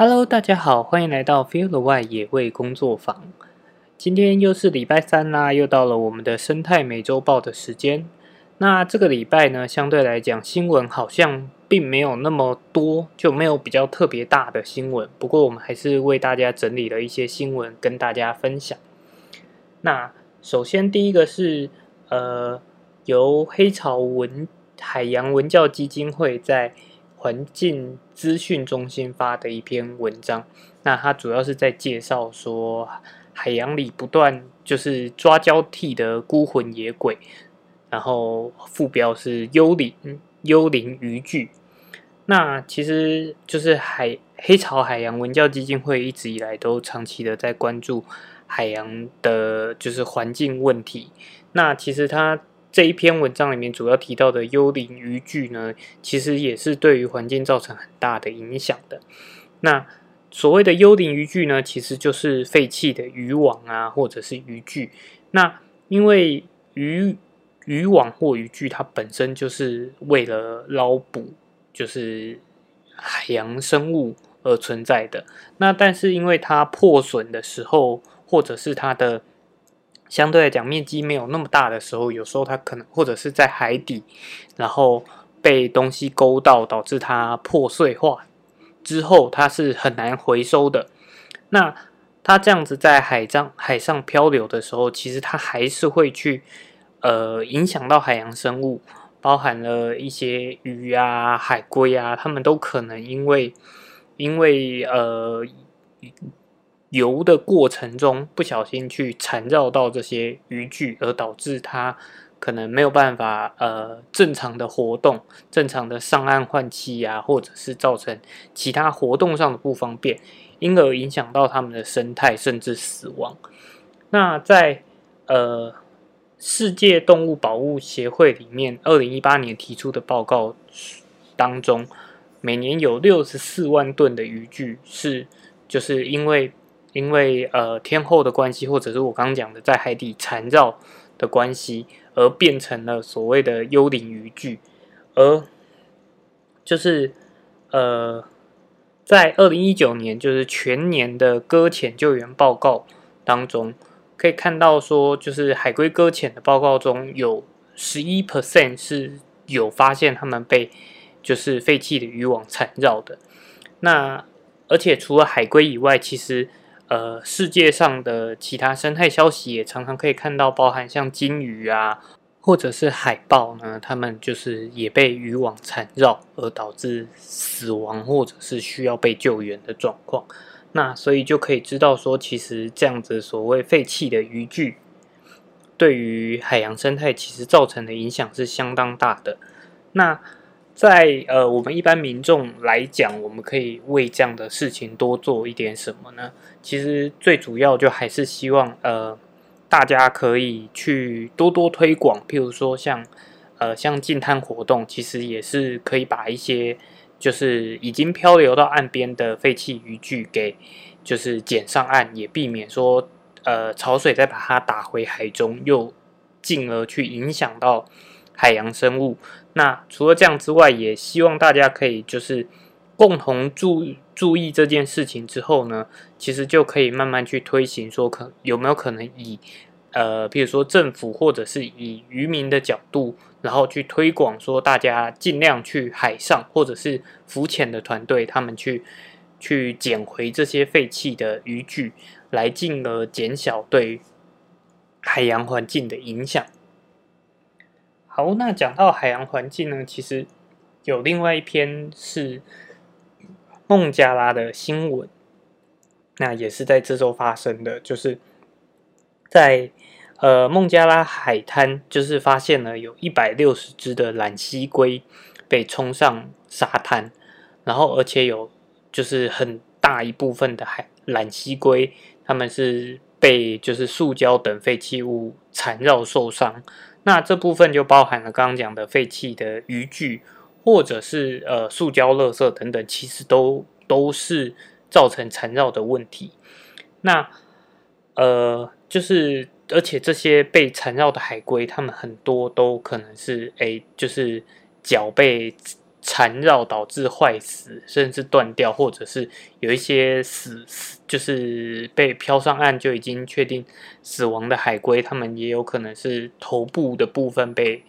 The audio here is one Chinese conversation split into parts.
Hello，大家好，欢迎来到 Feel the 外野味工作坊。今天又是礼拜三啦，又到了我们的生态美洲报的时间。那这个礼拜呢，相对来讲新闻好像并没有那么多，就没有比较特别大的新闻。不过我们还是为大家整理了一些新闻跟大家分享。那首先第一个是呃，由黑潮文海洋文教基金会在环境资讯中心发的一篇文章，那它主要是在介绍说海洋里不断就是抓交替的孤魂野鬼，然后副标是幽灵幽灵渔具。那其实就是海黑潮海洋文教基金会一直以来都长期的在关注海洋的，就是环境问题。那其实它。这一篇文章里面主要提到的幽灵渔具呢，其实也是对于环境造成很大的影响的。那所谓的幽灵渔具呢，其实就是废弃的渔网啊，或者是渔具。那因为渔渔网或渔具它本身就是为了捞捕，就是海洋生物而存在的。那但是因为它破损的时候，或者是它的相对来讲，面积没有那么大的时候，有时候它可能或者是在海底，然后被东西勾到，导致它破碎化之后，它是很难回收的。那它这样子在海上海上漂流的时候，其实它还是会去呃影响到海洋生物，包含了一些鱼啊、海龟啊，它们都可能因为因为呃。游的过程中不小心去缠绕到这些渔具，而导致它可能没有办法呃正常的活动，正常的上岸换气呀，或者是造成其他活动上的不方便，因而影响到它们的生态甚至死亡。那在呃世界动物保护协会里面，二零一八年提出的报告当中，每年有六十四万吨的渔具是就是因为因为呃天后的关系，或者是我刚刚讲的在海底缠绕的关系，而变成了所谓的幽灵渔具，而就是呃在二零一九年就是全年的搁浅救援报告当中，可以看到说，就是海龟搁浅的报告中有十一 percent 是有发现他们被就是废弃的渔网缠绕的。那而且除了海龟以外，其实呃，世界上的其他生态消息也常常可以看到，包含像鲸鱼啊，或者是海豹呢，它们就是也被渔网缠绕而导致死亡，或者是需要被救援的状况。那所以就可以知道说，其实这样子所谓废弃的渔具，对于海洋生态其实造成的影响是相当大的。那在呃，我们一般民众来讲，我们可以为这样的事情多做一点什么呢？其实最主要就还是希望呃，大家可以去多多推广，譬如说像呃像净滩活动，其实也是可以把一些就是已经漂流到岸边的废弃渔具给就是捡上岸，也避免说呃潮水再把它打回海中，又进而去影响到。海洋生物。那除了这样之外，也希望大家可以就是共同注注意这件事情之后呢，其实就可以慢慢去推行，说可有没有可能以呃，比如说政府或者是以渔民的角度，然后去推广说大家尽量去海上或者是浮潜的团队，他们去去捡回这些废弃的渔具，来进而减小对海洋环境的影响。好，那讲到海洋环境呢，其实有另外一篇是孟加拉的新闻，那也是在这周发生的，就是在呃孟加拉海滩，就是发现了有一百六十只的蓝蜥龟被冲上沙滩，然后而且有就是很大一部分的海蓝蜥龟，他们是被就是塑胶等废弃物缠绕受伤。那这部分就包含了刚刚讲的废弃的渔具，或者是呃塑胶垃圾等等，其实都都是造成缠绕的问题。那呃，就是而且这些被缠绕的海龟，它们很多都可能是哎，就是脚被缠绕导致坏死，甚至断掉，或者是有一些死死就是被漂上岸就已经确定死亡的海龟，它们也有可能是头部的部分被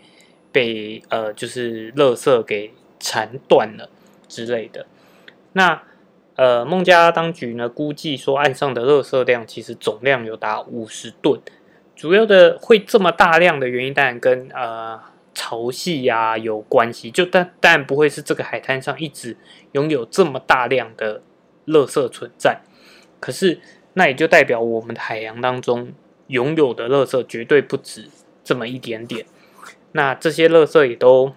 被呃就是垃圾给缠断了之类的。那呃孟加拉当局呢估计说岸上的垃圾量其实总量有达五十吨，主要的会这么大量的原因当然跟呃。潮汐呀有关系，就但当然不会是这个海滩上一直拥有这么大量的垃圾存在。可是那也就代表我们的海洋当中拥有的垃圾绝对不止这么一点点。那这些垃圾也都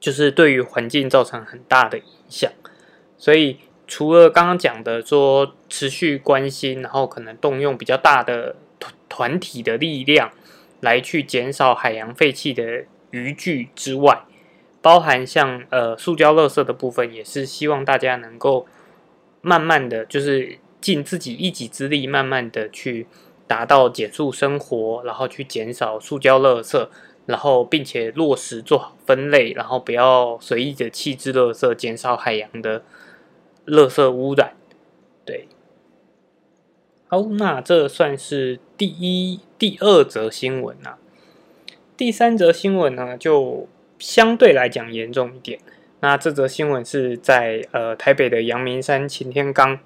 就是对于环境造成很大的影响。所以除了刚刚讲的说持续关心，然后可能动用比较大的团团体的力量来去减少海洋废弃的。渔具之外，包含像呃塑胶垃圾的部分，也是希望大家能够慢慢的就是尽自己一己之力，慢慢的去达到减速生活，然后去减少塑胶垃圾，然后并且落实做好分类，然后不要随意的弃置垃圾，减少海洋的垃圾污染。对，好，那这算是第一、第二则新闻啊。第三则新闻呢，就相对来讲严重一点。那这则新闻是在呃台北的阳明山擎天岗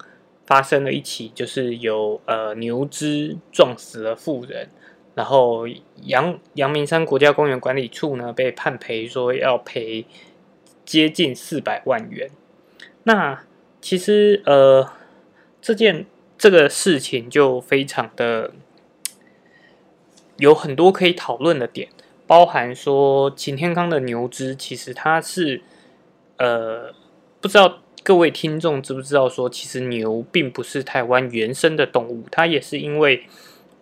发生了一起，就是有呃牛只撞死了妇人，然后阳阳明山国家公园管理处呢被判赔，说要赔接近四百万元。那其实呃这件这个事情就非常的有很多可以讨论的点。包含说擎天康的牛只，其实它是，呃，不知道各位听众知不知道说，其实牛并不是台湾原生的动物，它也是因为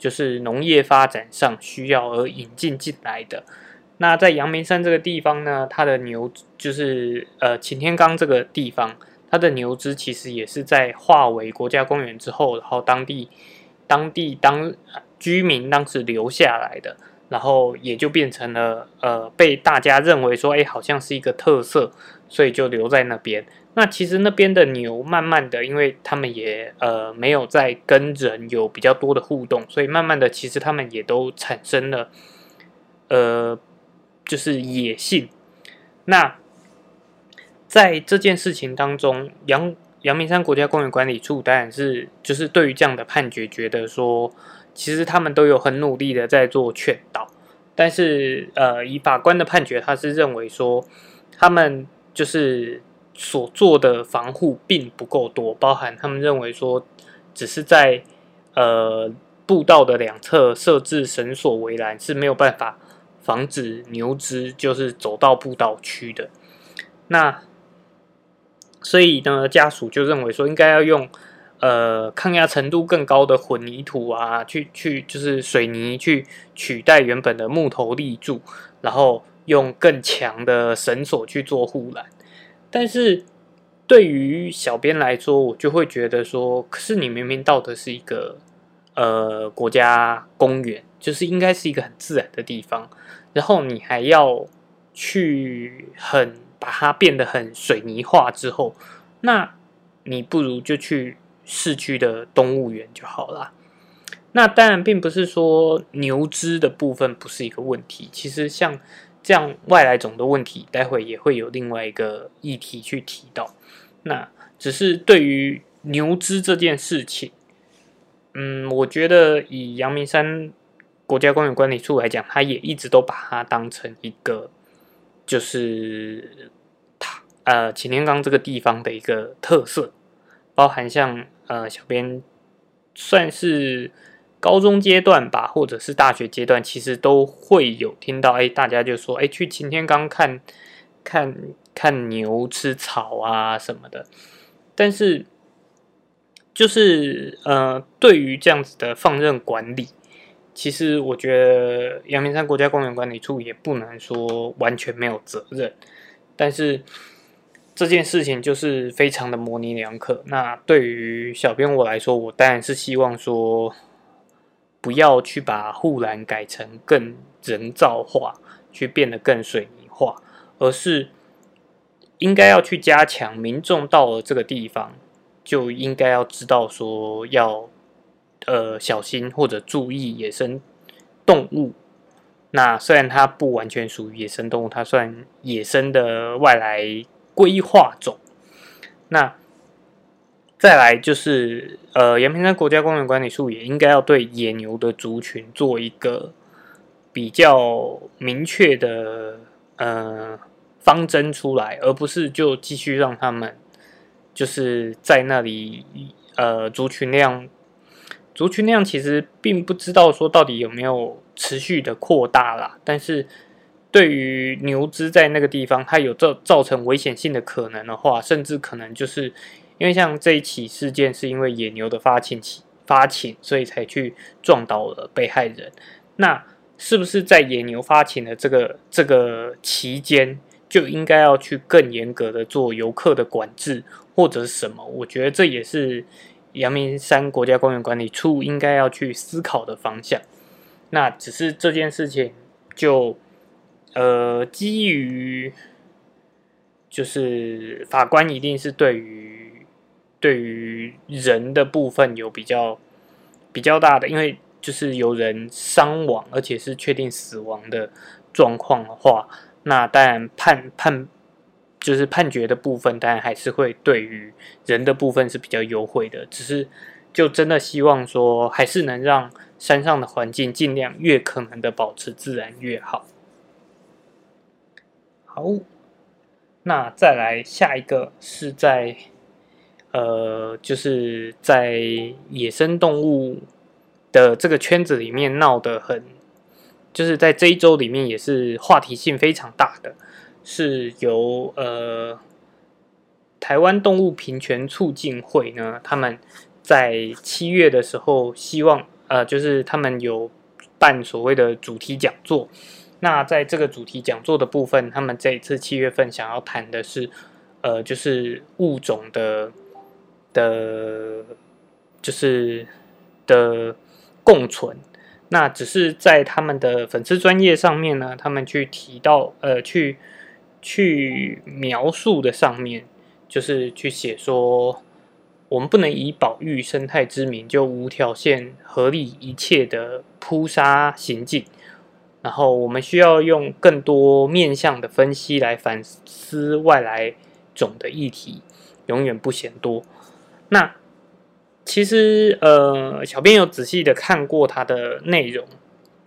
就是农业发展上需要而引进进来的。那在阳明山这个地方呢，它的牛就是呃擎天岗这个地方，它的牛只其实也是在划为国家公园之后，然后当地当地当居民当时留下来的。然后也就变成了，呃，被大家认为说，哎，好像是一个特色，所以就留在那边。那其实那边的牛，慢慢的，因为他们也呃没有在跟人有比较多的互动，所以慢慢的，其实他们也都产生了，呃，就是野性。那在这件事情当中，阳阳明山国家公园管理处当然是就是对于这样的判决，觉得说。其实他们都有很努力的在做劝导，但是呃，以法官的判决，他是认为说他们就是所做的防护并不够多，包含他们认为说只是在呃步道的两侧设置绳索围栏是没有办法防止牛只就是走到步道区的。那所以呢，家属就认为说应该要用。呃，抗压程度更高的混凝土啊，去去就是水泥去取代原本的木头立柱，然后用更强的绳索去做护栏。但是对于小编来说，我就会觉得说，可是你明明到的是一个呃国家公园，就是应该是一个很自然的地方，然后你还要去很把它变得很水泥化之后，那你不如就去。市区的动物园就好了。那当然并不是说牛只的部分不是一个问题。其实像这样外来种的问题，待会也会有另外一个议题去提到。那只是对于牛只这件事情，嗯，我觉得以阳明山国家公园管理处来讲，他也一直都把它当成一个就是它呃擎天岗这个地方的一个特色。包含像呃小编算是高中阶段吧，或者是大学阶段，其实都会有听到，哎，大家就说，哎，去擎天岗看看看牛吃草啊什么的。但是就是呃，对于这样子的放任管理，其实我觉得阳明山国家公园管理处也不能说完全没有责任，但是。这件事情就是非常的模棱两可。那对于小编我来说，我当然是希望说，不要去把护栏改成更人造化，去变得更水泥化，而是应该要去加强民众到了这个地方，就应该要知道说要呃小心或者注意野生动物。那虽然它不完全属于野生动物，它算野生的外来规划种。那再来就是呃，阳明山国家公园管理处也应该要对野牛的族群做一个比较明确的呃。方针出来，而不是就继续让他们就是在那里呃族群量族群量其实并不知道说到底有没有持续的扩大啦。但是对于牛只在那个地方它有造造成危险性的可能的话，甚至可能就是因为像这一起事件是因为野牛的发情期发情，所以才去撞倒了被害人。那是不是在野牛发情的这个这个期间？就应该要去更严格的做游客的管制，或者什么？我觉得这也是阳明山国家公园管理处应该要去思考的方向。那只是这件事情，就呃，基于就是法官一定是对于对于人的部分有比较比较大的，因为就是有人伤亡，而且是确定死亡的状况的话。那当然判判就是判决的部分，当然还是会对于人的部分是比较优惠的。只是就真的希望说，还是能让山上的环境尽量越可能的保持自然越好。好，那再来下一个是在呃，就是在野生动物的这个圈子里面闹得很。就是在这一周里面，也是话题性非常大的，是由呃台湾动物平权促进会呢，他们在七月的时候，希望呃就是他们有办所谓的主题讲座。那在这个主题讲座的部分，他们这一次七月份想要谈的是呃就是物种的的，就是的共存。那只是在他们的粉丝专业上面呢，他们去提到，呃，去去描述的上面，就是去写说，我们不能以保育生态之名就无条件合理一切的扑杀行径，然后我们需要用更多面向的分析来反思外来种的议题，永远不嫌多。那。其实，呃，小编有仔细的看过它的内容。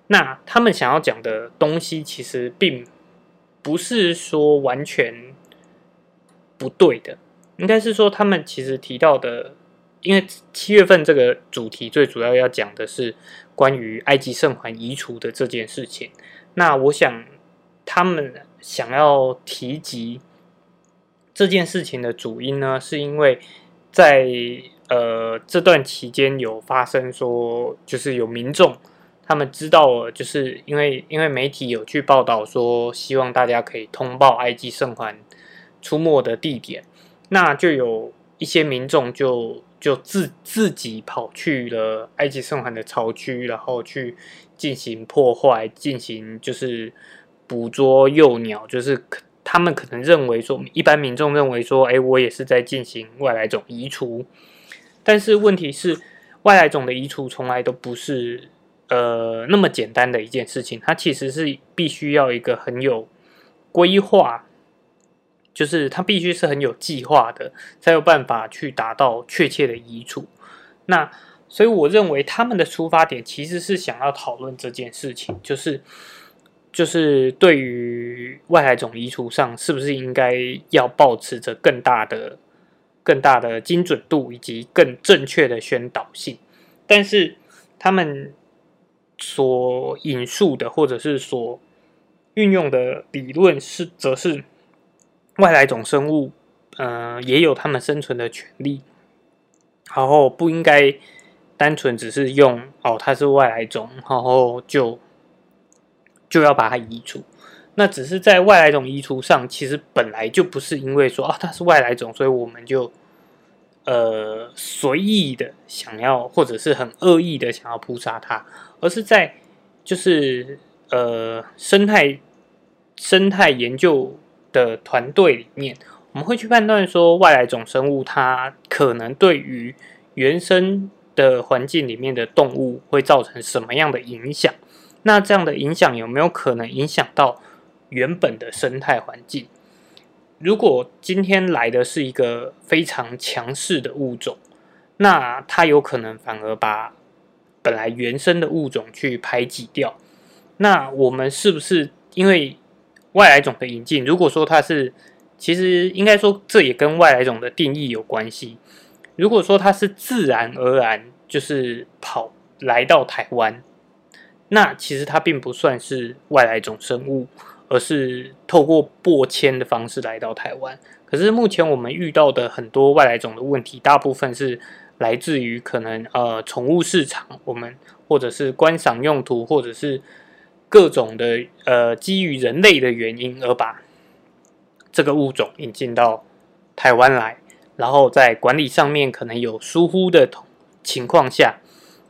那他们想要讲的东西，其实并不是说完全不对的。应该是说，他们其实提到的，因为七月份这个主题最主要要讲的是关于埃及圣环移除的这件事情。那我想，他们想要提及这件事情的主因呢，是因为在。呃，这段期间有发生说，就是有民众他们知道了，就是因为因为媒体有去报道说，希望大家可以通报埃及圣环出没的地点，那就有一些民众就就自自己跑去了埃及圣环的巢区，然后去进行破坏，进行就是捕捉幼鸟，就是他们可能认为说，一般民众认为说，哎，我也是在进行外来种移除。但是问题是，外来种的移除从来都不是呃那么简单的一件事情，它其实是必须要一个很有规划，就是它必须是很有计划的，才有办法去达到确切的移除。那所以我认为他们的出发点其实是想要讨论这件事情，就是就是对于外来种移除上，是不是应该要保持着更大的。更大的精准度以及更正确的宣导性，但是他们所引述的或者是所运用的理论是，则是外来种生物，呃，也有他们生存的权利，然后不应该单纯只是用哦，它是外来种，然后就就要把它移除。那只是在外来种移除上，其实本来就不是因为说啊它是外来种，所以我们就呃随意的想要，或者是很恶意的想要扑杀它，而是在就是呃生态生态研究的团队里面，我们会去判断说外来种生物它可能对于原生的环境里面的动物会造成什么样的影响？那这样的影响有没有可能影响到原本的生态环境？如果今天来的是一个非常强势的物种，那它有可能反而把本来原生的物种去排挤掉。那我们是不是因为外来种的引进？如果说它是，其实应该说这也跟外来种的定义有关系。如果说它是自然而然就是跑来到台湾，那其实它并不算是外来种生物，而是透过播迁的方式来到台湾。可是目前我们遇到的很多外来种的问题，大部分是来自于可能呃宠物市场，我们或者是观赏用途，或者是。各种的呃，基于人类的原因而把这个物种引进到台湾来，然后在管理上面可能有疏忽的情况下，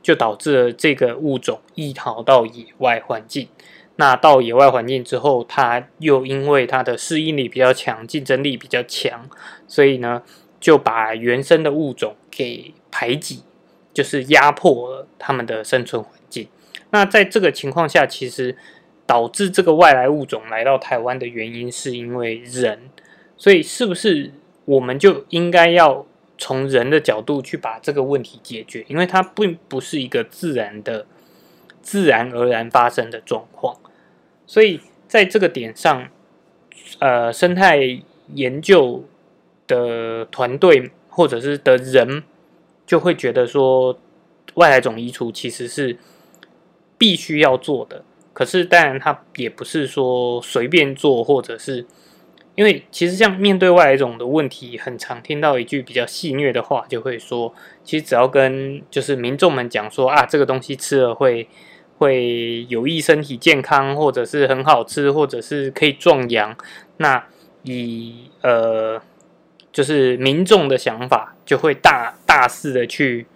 就导致了这个物种易逃到野外环境。那到野外环境之后，它又因为它的适应力比较强，竞争力比较强，所以呢，就把原生的物种给排挤，就是压迫了它们的生存环境。那在这个情况下，其实导致这个外来物种来到台湾的原因，是因为人，所以是不是我们就应该要从人的角度去把这个问题解决？因为它并不是一个自然的、自然而然发生的状况，所以在这个点上，呃，生态研究的团队或者是的人就会觉得说，外来种移除其实是。必须要做的，可是当然它也不是说随便做，或者是因为其实像面对外来种的问题，很常听到一句比较戏谑的话，就会说，其实只要跟就是民众们讲说啊，这个东西吃了会会有益身体健康，或者是很好吃，或者是可以壮阳，那以呃就是民众的想法，就会大大肆的去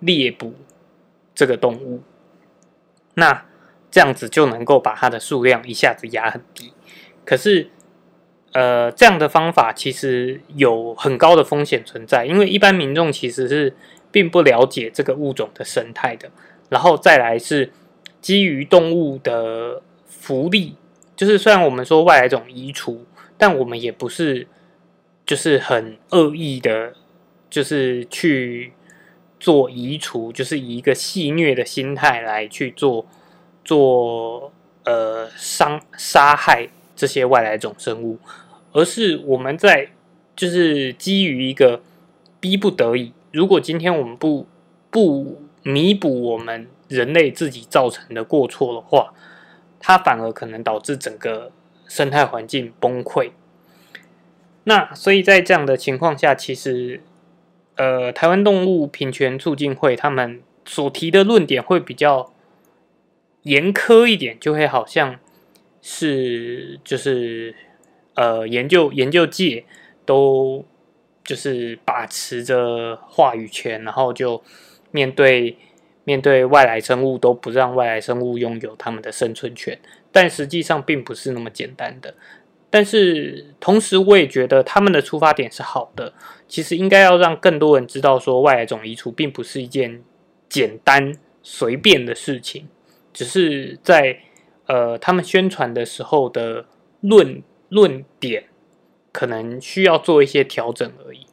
猎捕这个动物。那这样子就能够把它的数量一下子压很低，可是，呃，这样的方法其实有很高的风险存在，因为一般民众其实是并不了解这个物种的生态的。然后再来是基于动物的福利，就是虽然我们说外来种移除，但我们也不是就是很恶意的，就是去。做移除就是以一个戏虐的心态来去做做呃伤杀害这些外来种生物，而是我们在就是基于一个逼不得已，如果今天我们不不弥补我们人类自己造成的过错的话，它反而可能导致整个生态环境崩溃。那所以在这样的情况下，其实。呃，台湾动物平权促进会他们所提的论点会比较严苛一点，就会好像是就是呃研究研究界都就是把持着话语权，然后就面对面对外来生物都不让外来生物拥有他们的生存权，但实际上并不是那么简单的。但是同时，我也觉得他们的出发点是好的。其实应该要让更多人知道，说外来种移除并不是一件简单随便的事情，只是在呃他们宣传的时候的论论点可能需要做一些调整而已。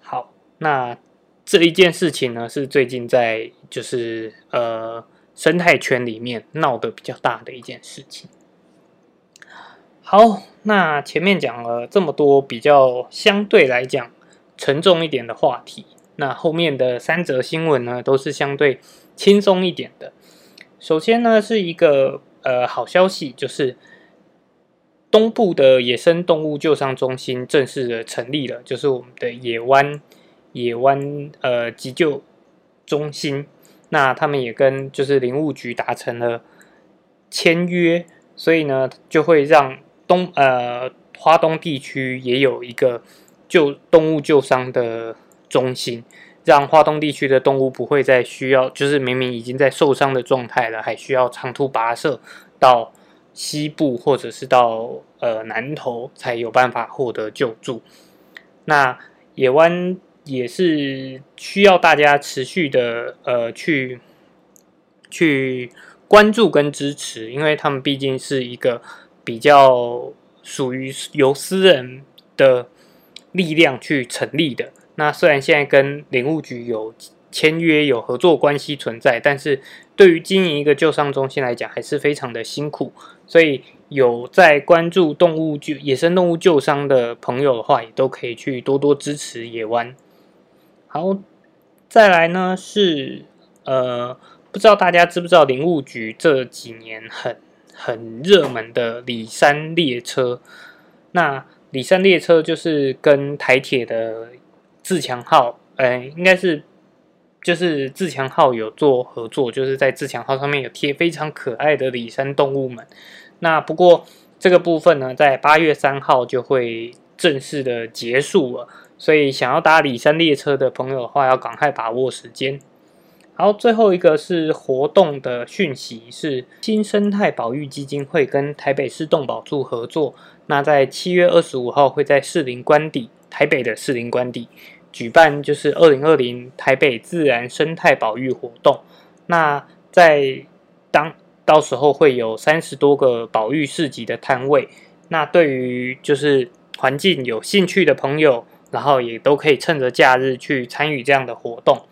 好，那这一件事情呢，是最近在就是呃生态圈里面闹得比较大的一件事情。好，那前面讲了这么多比较相对来讲沉重一点的话题，那后面的三则新闻呢都是相对轻松一点的。首先呢是一个呃好消息，就是东部的野生动物救伤中心正式的成立了，就是我们的野湾野湾呃急救中心。那他们也跟就是林务局达成了签约，所以呢就会让东呃，华东地区也有一个救动物救伤的中心，让华东地区的动物不会再需要，就是明明已经在受伤的状态了，还需要长途跋涉到西部或者是到呃南投才有办法获得救助。那野湾也是需要大家持续的呃去去关注跟支持，因为他们毕竟是一个比较属于由私人的力量去成立的。那虽然现在跟林务局有签约有合作关系存在，但是对于经营一个救伤中心来讲，还是非常的辛苦。所以有在关注动物救野生动物救伤的朋友的话，也都可以去多多支持野湾。好，再来呢是呃，不知道大家知不知道林务局这几年很很热门的里山列车。那里山列车就是跟台铁的自强号，哎，应该是。就是自强号有做合作，就是在自强号上面有贴非常可爱的里山动物们。那不过这个部分呢，在八月三号就会正式的结束了，所以想要搭里山列车的朋友的话，要赶快把握时间。好，最后一个是活动的讯息，是新生态保育基金会跟台北市动保处合作，那在七月二十五号会在士林官邸，台北的士林官邸。举办就是二零二零台北自然生态保育活动，那在当到时候会有三十多个保育市集的摊位，那对于就是环境有兴趣的朋友，然后也都可以趁着假日去参与这样的活动。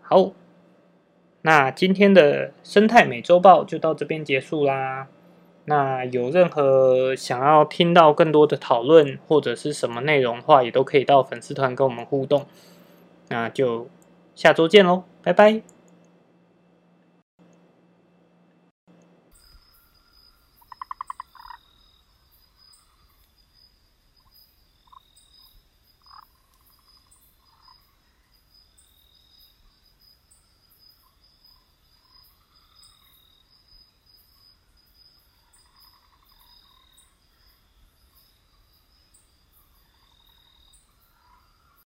好，那今天的生态美洲报就到这边结束啦。那有任何想要听到更多的讨论或者是什么内容的话，也都可以到粉丝团跟我们互动。那就下周见喽，拜拜。